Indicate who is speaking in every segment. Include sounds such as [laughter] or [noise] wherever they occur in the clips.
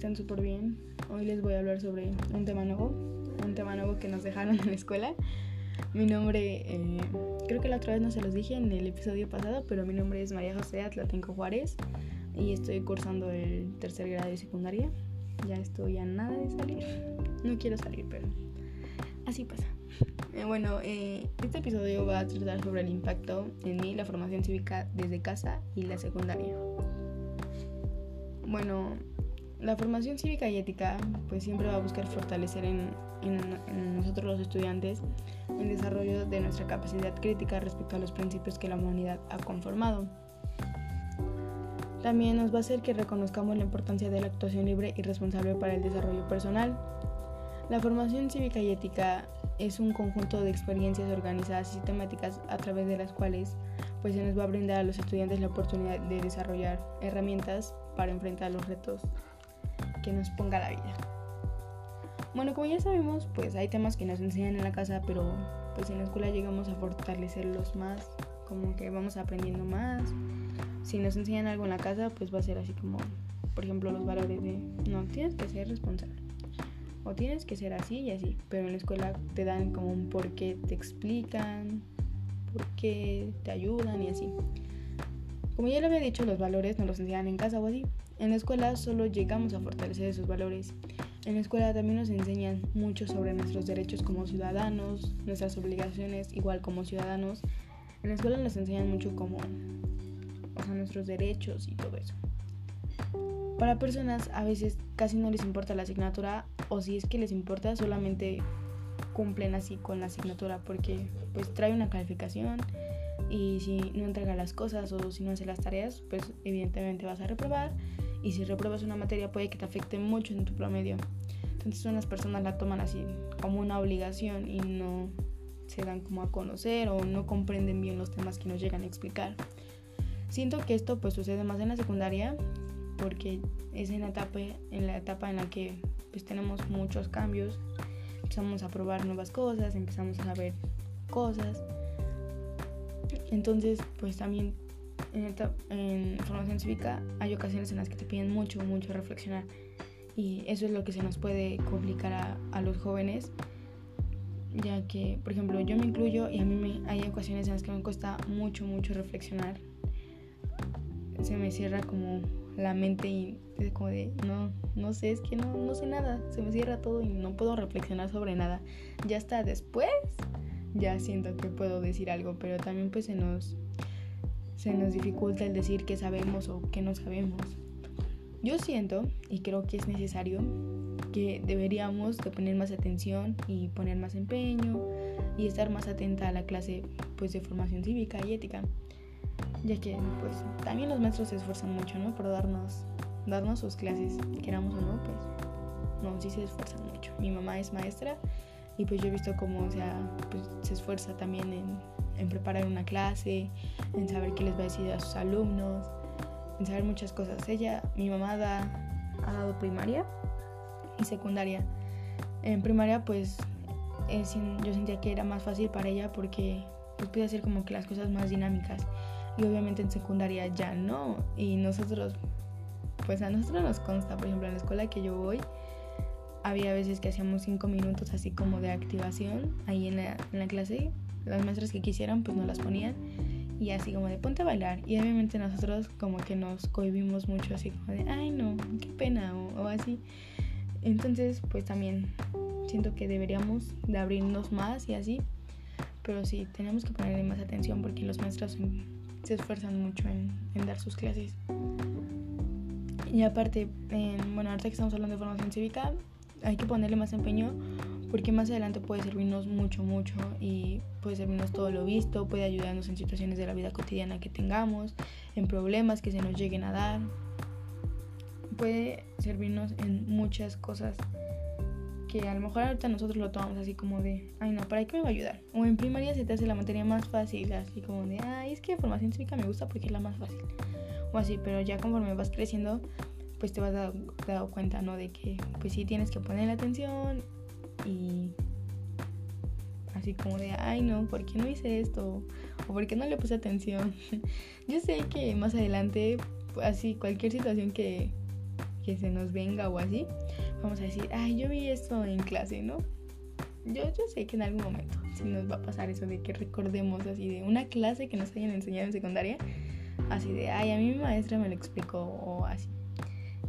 Speaker 1: estén súper bien. Hoy les voy a hablar sobre un tema nuevo, un tema nuevo que nos dejaron en la escuela. Mi nombre, eh, creo que la otra vez no se los dije en el episodio pasado, pero mi nombre es María José Atlatenco Juárez y estoy cursando el tercer grado de secundaria. Ya estoy a nada de salir. No quiero salir, pero así pasa. Eh, bueno, eh, este episodio va a tratar sobre el impacto en mí, la formación cívica desde casa y la secundaria. Bueno, la formación cívica y ética pues siempre va a buscar fortalecer en, nosotros los estudiantes el desarrollo de nuestra capacidad crítica respecto a los principios que la humanidad ha conformado. También nos va a hacer que reconozcamos la importancia de la actuación libre y responsable para el desarrollo personal. La formación cívica y ética es un conjunto de experiencias organizadas y sistemáticas a través de las cuales pues se nos va a brindar a los estudiantes la oportunidad de desarrollar herramientas para enfrentar los retos que nos ponga la vida. Bueno, como ya sabemos, pues hay temas que nos enseñan en la casa, pero pues en la escuela llegamos a fortalecerlos más, como que vamos aprendiendo más. Si nos enseñan algo en la casa, pues va a ser así como, por ejemplo, los valores de, no, tienes que ser responsable. O tienes que ser así y así. Pero en la escuela te dan como un por qué, te explican, por qué te ayudan y así. Como ya le había dicho, los valores nos los enseñan en casa o así. En la escuela solo llegamos a fortalecer esos valores. En la escuela también nos enseñan mucho sobre nuestros derechos como ciudadanos, nuestras obligaciones igual como ciudadanos. En la escuela nos enseñan mucho como o sea, nuestros derechos y todo eso. Para personas a veces casi no les importa la asignatura o si es que les importa solamente cumplen así con la asignatura porque pues trae una calificación y si no entrega las cosas o si no hace las tareas pues evidentemente vas a reprobar y si repruebas una materia puede que te afecte mucho en tu promedio. Entonces unas personas la toman así como una obligación y no se dan como a conocer o no comprenden bien los temas que nos llegan a explicar. Siento que esto pues sucede más en la secundaria porque es en la etapa en la, etapa en la que pues tenemos muchos cambios, empezamos a probar nuevas cosas, empezamos a saber cosas. Entonces pues también en, formación cívica hay ocasiones en las que te piden mucho, mucho reflexionar. Y eso es lo que se nos puede complicar a, a los jóvenes, ya que, por ejemplo, yo me incluyo y a mí me, hay ocasiones en las que me cuesta mucho, mucho reflexionar. Se me cierra como la mente y es como de, no, no sé, es que no, no sé nada, se me cierra todo y no puedo reflexionar sobre nada. Ya hasta después, ya siento que puedo decir algo, pero también pues se nos se nos dificulta el decir qué sabemos o qué no sabemos. Yo siento y creo que es necesario que deberíamos de poner más atención y poner más empeño y estar más atenta a la clase pues de formación cívica y ética, ya que pues también los maestros se esfuerzan mucho, ¿no? Por darnos darnos sus clases, queramos o no, pues no, sí se esfuerzan mucho. Mi mamá es maestra y pues yo he visto cómo o sea, pues, se esfuerza también en en preparar una clase, en saber qué les va a decir a sus alumnos, en saber muchas cosas. Ella, mi mamá da, ha dado primaria y secundaria. En primaria pues yo sentía que era más fácil para ella porque pues, podía hacer como que las cosas más dinámicas. Y obviamente en secundaria ya no. Y nosotros, pues a nosotros nos consta, por ejemplo, en la escuela que yo voy, había veces que hacíamos cinco minutos así como de activación ahí en la, en la clase las maestras que quisieran pues nos las ponían y así como de ponte a bailar y obviamente nosotros como que nos cohibimos mucho así como de ay no, qué pena o, así. Entonces pues también siento que deberíamos de abrirnos más y así, pero sí, tenemos que ponerle más atención porque los maestros se esfuerzan mucho en, en dar sus clases. Y aparte, bueno, ahorita que estamos hablando de formación cívica, hay que ponerle más empeño porque más adelante puede servirnos mucho, mucho y puede servirnos todo lo visto, puede ayudarnos en situaciones de la vida cotidiana que tengamos, en problemas que se nos lleguen a dar, puede servirnos en muchas cosas que a lo mejor ahorita nosotros lo tomamos así como de, ay no, ¿para qué me va a ayudar? O en primaria se te hace la materia más fácil, así como de, ay, es que formación cívica me gusta porque es la más fácil. O así, pero ya conforme vas creciendo, pues te vas a dar cuenta, ¿no? De que pues sí tienes que poner atención y así como de, ay no, ¿por qué no hice esto? ¿O por qué no le puse atención? [laughs] Yo sé que más adelante, así cualquier situación que, que se nos venga o así, vamos a decir, ay, yo vi esto en clase, ¿no? Yo, yo sé que en algún momento sí nos va a pasar eso de que recordemos así de una clase que nos hayan enseñado en secundaria, así de, ay, a mí mi maestra me lo explicó o así.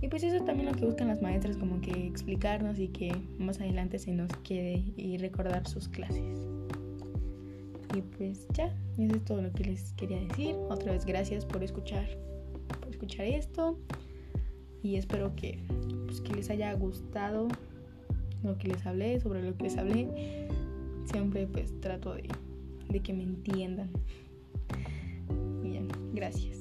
Speaker 1: Y pues eso es también lo que buscan las maestras, como que explicarnos y que más adelante se nos quede y recordar sus clases. Y pues ya, eso es todo lo que les quería decir. Otra vez gracias por escuchar, por escuchar esto. Y espero que, pues, que les haya gustado lo que les hablé, sobre lo que les hablé. Siempre pues trato de, de que me entiendan. Y ya, gracias.